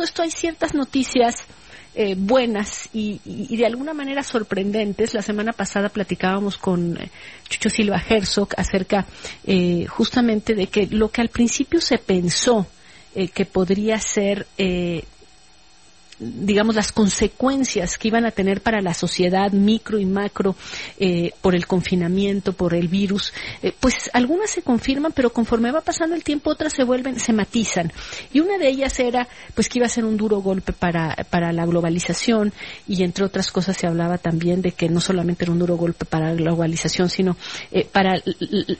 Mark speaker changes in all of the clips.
Speaker 1: todo esto hay ciertas noticias eh, buenas y, de alguna manera sorprendentes. La semana pasada platicábamos con eh, Chucho Silva Herzog acerca eh, justamente de que lo que al principio se pensó que podría ser digamos, las consecuencias que iban a tener para la sociedad micro y macro eh, por el confinamiento, por el virus, eh, pues algunas se confirman, pero conforme va pasando el tiempo otras se vuelven, se matizan. Y una de ellas era, pues que iba a ser un duro golpe para, para la globalización y entre otras cosas se hablaba también de que no solamente era un duro golpe para la globalización, sino eh, para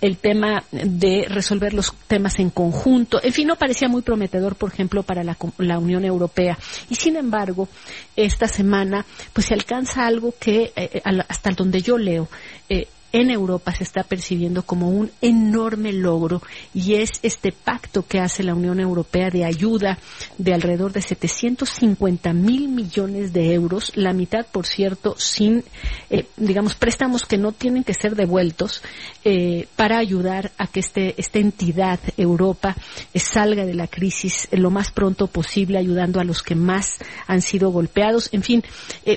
Speaker 1: el, tema de resolver los temas en conjunto. En fin, no parecía muy prometedor, por ejemplo, para la, la Unión Europea. Y sin embargo, embargo, esta semana, pues se alcanza algo que, eh, eh, hasta donde yo leo, eh, en Europa se está percibiendo como un enorme logro y es este pacto que hace la Unión Europea de ayuda de alrededor de 750 mil millones de euros, la mitad, por cierto, sin, eh, digamos, préstamos que no tienen que ser devueltos eh, para ayudar a que este, esta entidad, Europa, eh, salga de la crisis lo más pronto posible, ayudando a los que más han sido golpeados. En fin,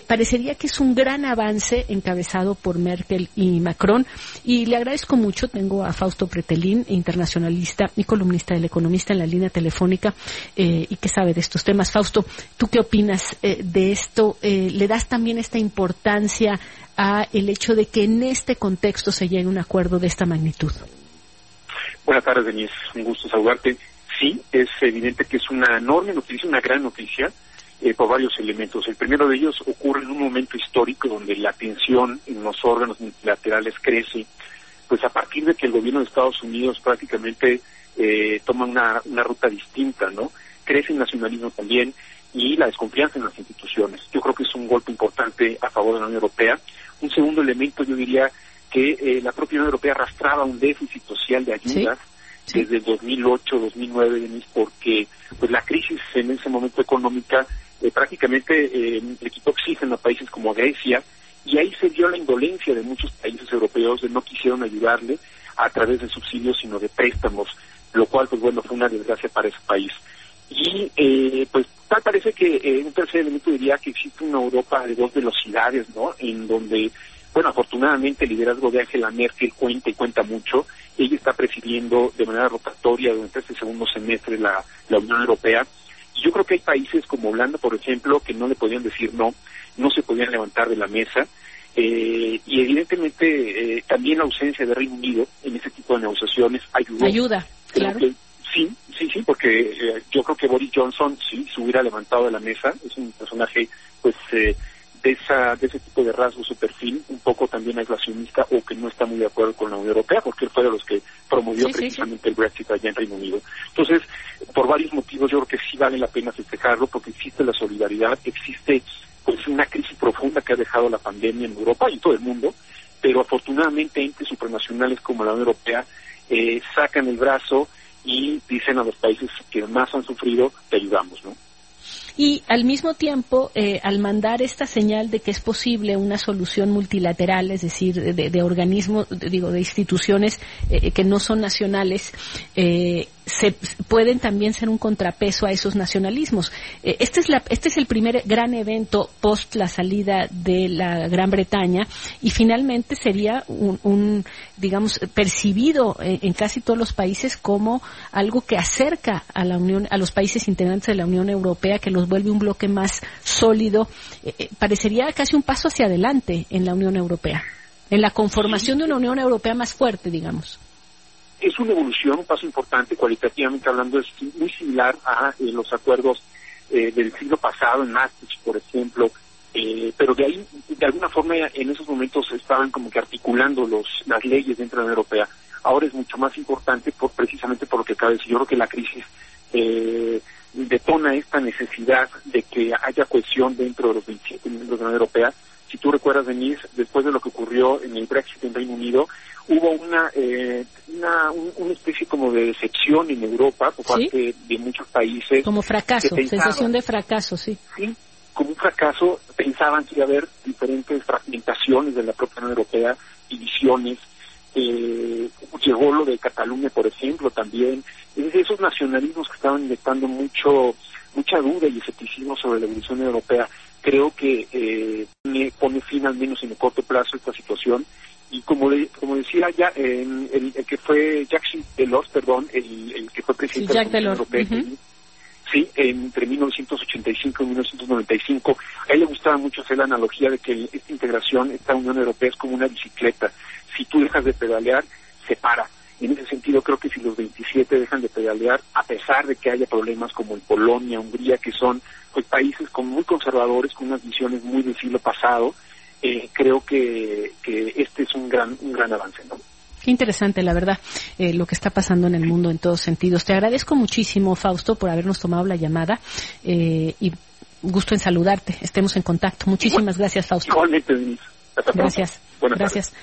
Speaker 1: parecería que es un gran avance encabezado por Merkel y Macron y le agradezco mucho. Tengo a Fausto Pretelín, internacionalista y columnista del Economista en la línea telefónica eh, y que sabe de estos temas. Fausto, ¿tú qué opinas eh, de esto? Eh, ¿Le das también esta importancia a el hecho de que en este contexto se llegue a un acuerdo de esta magnitud?
Speaker 2: Buenas tardes, Denise. Un gusto saludarte. Sí, es evidente que es una enorme noticia, una gran noticia eh, por varios elementos. El primero de ellos ocurre en un momento histórico donde la tensión en los órganos multilaterales crece, pues a partir de que el gobierno de Estados Unidos prácticamente eh, toma una, una ruta distinta, ¿no? Crece el nacionalismo también y la desconfianza en las instituciones. Yo creo que es un golpe importante a favor de la Unión Europea. Un segundo elemento, yo diría que eh, la propia Unión Europea arrastraba un déficit social de ayudas desde 2008, 2009, porque pues la crisis en ese momento económica eh, prácticamente eh, le quitó oxígeno a países como Grecia y ahí se dio la indolencia de muchos países europeos de no quisieron ayudarle a través de subsidios sino de préstamos, lo cual pues bueno fue una desgracia para ese país. Y eh, pues tal parece que eh, un tercer elemento diría que existe una Europa de dos velocidades, ¿no? En donde, bueno, afortunadamente el liderazgo de Angela Merkel cuenta y cuenta mucho. Ella está presidiendo de manera rotatoria durante este segundo semestre la, la Unión Europea yo creo que hay países como Holanda, por ejemplo, que no le podían decir no, no se podían levantar de la mesa. Eh, y evidentemente eh, también la ausencia de Reino Unido en ese tipo de negociaciones ayudó.
Speaker 1: Ayuda, claro.
Speaker 2: sí, sí, sí, porque eh, yo creo que Boris Johnson sí se hubiera levantado de la mesa. Es un personaje, pues, eh, de, esa, de ese tipo de rasgos su perfil, un poco también aislacionista o que no está muy de acuerdo con la Unión Europea, porque él fue de los que promovió precisamente el Brexit allá en Reino Unido. Entonces, por varios motivos yo creo que sí vale la pena festejarlo, porque existe la solidaridad, existe pues una crisis profunda que ha dejado la pandemia en Europa y en todo el mundo, pero afortunadamente entes supranacionales como la Unión Europea eh, sacan el brazo y dicen a los países que más han sufrido, te ayudamos, ¿no?
Speaker 1: Y al mismo tiempo, eh, al mandar esta señal de que es posible una solución multilateral, es decir, de, organismos, digo, de instituciones eh, que no son nacionales, eh, se pueden también ser un contrapeso a esos nacionalismos. Eh, este, es la, este es el primer gran evento post la salida de la Gran Bretaña y finalmente sería un, digamos, percibido en, casi todos los países como algo que acerca a la Unión, a los países integrantes de la Unión Europea, que los vuelve un bloque más sólido. Eh, eh, parecería casi un paso hacia adelante en la Unión Europea, en la conformación de una Unión Europea más fuerte, digamos
Speaker 2: es una evolución, un paso importante, cualitativamente hablando, es muy similar a eh, los acuerdos eh, del siglo pasado en Maastricht, por ejemplo, eh, pero de ahí, de alguna forma, en esos momentos estaban como que articulando los, las leyes dentro de la Unión Europea. Ahora es mucho más importante por, precisamente por lo que cabe decir. Yo creo que la crisis detona esta necesidad de que haya cohesión dentro de los 27 miembros de la Unión Europea. Si tú recuerdas, Denise, después de lo que ocurrió en el Brexit en Reino Unido, hubo una, eh, una, una especie como de decepción en Europa por parte de muchos países.
Speaker 1: Como fracaso, sensación de fracaso, sí.
Speaker 2: Sí, como un fracaso, pensaban que iba a haber diferentes fragmentaciones de la propia Unión Europea, divisiones. Eh, llegó lo de Cataluña, por ejemplo, también. Es esos nacionalismos que estaban inyectando mucho mucha duda y escepticismo sobre la evolución europea. Creo que eh, pone fin al menos en el corto plazo esta situación y como como decía ya el, el, que fue Jacques Delors, perdón, el, el que fue presidente
Speaker 1: de la Unión Europea,
Speaker 2: sí, entre 1985 y 1995, a él le gustaba mucho hacer la analogía de que esta integración, esta Unión Europea es como una bicicleta. Si tú dejas de pedalear, se para. En ese sentido, creo que si los 27 dejan de pedalear, a pesar de que haya problemas como en Polonia, Hungría, que son pues, países con muy conservadores, con unas visiones muy del siglo pasado, eh, creo que, que este es un gran, un gran avance, ¿no?
Speaker 1: Qué interesante, la verdad, eh, lo que está pasando en el mundo en todos sentidos. Te agradezco muchísimo, Fausto, por habernos tomado la llamada eh, y gusto en saludarte. Estemos en contacto. Muchísimas gracias, Fausto.
Speaker 2: Igualmente,
Speaker 1: Gracias. Gracias.